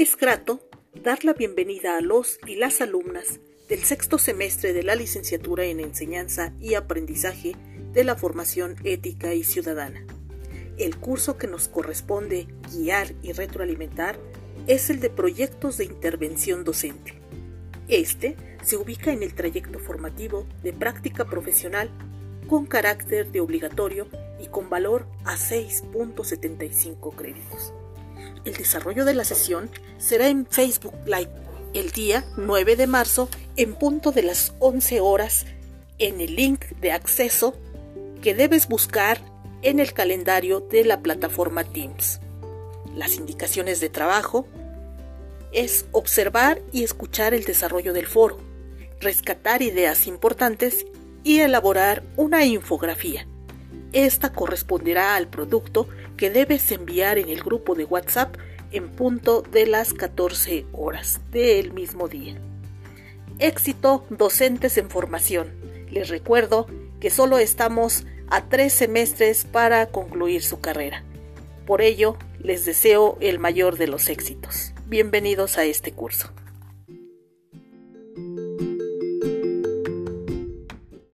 es grato dar la bienvenida a los y las alumnas del sexto semestre de la licenciatura en Enseñanza y Aprendizaje de la Formación Ética y Ciudadana. El curso que nos corresponde guiar y retroalimentar es el de Proyectos de Intervención Docente. Este se ubica en el trayecto formativo de práctica profesional con carácter de obligatorio y con valor a 6.75 créditos. El desarrollo de la sesión será en Facebook Live el día 9 de marzo en punto de las 11 horas en el link de acceso que debes buscar en el calendario de la plataforma Teams. Las indicaciones de trabajo es observar y escuchar el desarrollo del foro, rescatar ideas importantes y elaborar una infografía. Esta corresponderá al producto que debes enviar en el grupo de WhatsApp en punto de las 14 horas del mismo día. Éxito docentes en formación. Les recuerdo que solo estamos a tres semestres para concluir su carrera. Por ello, les deseo el mayor de los éxitos. Bienvenidos a este curso.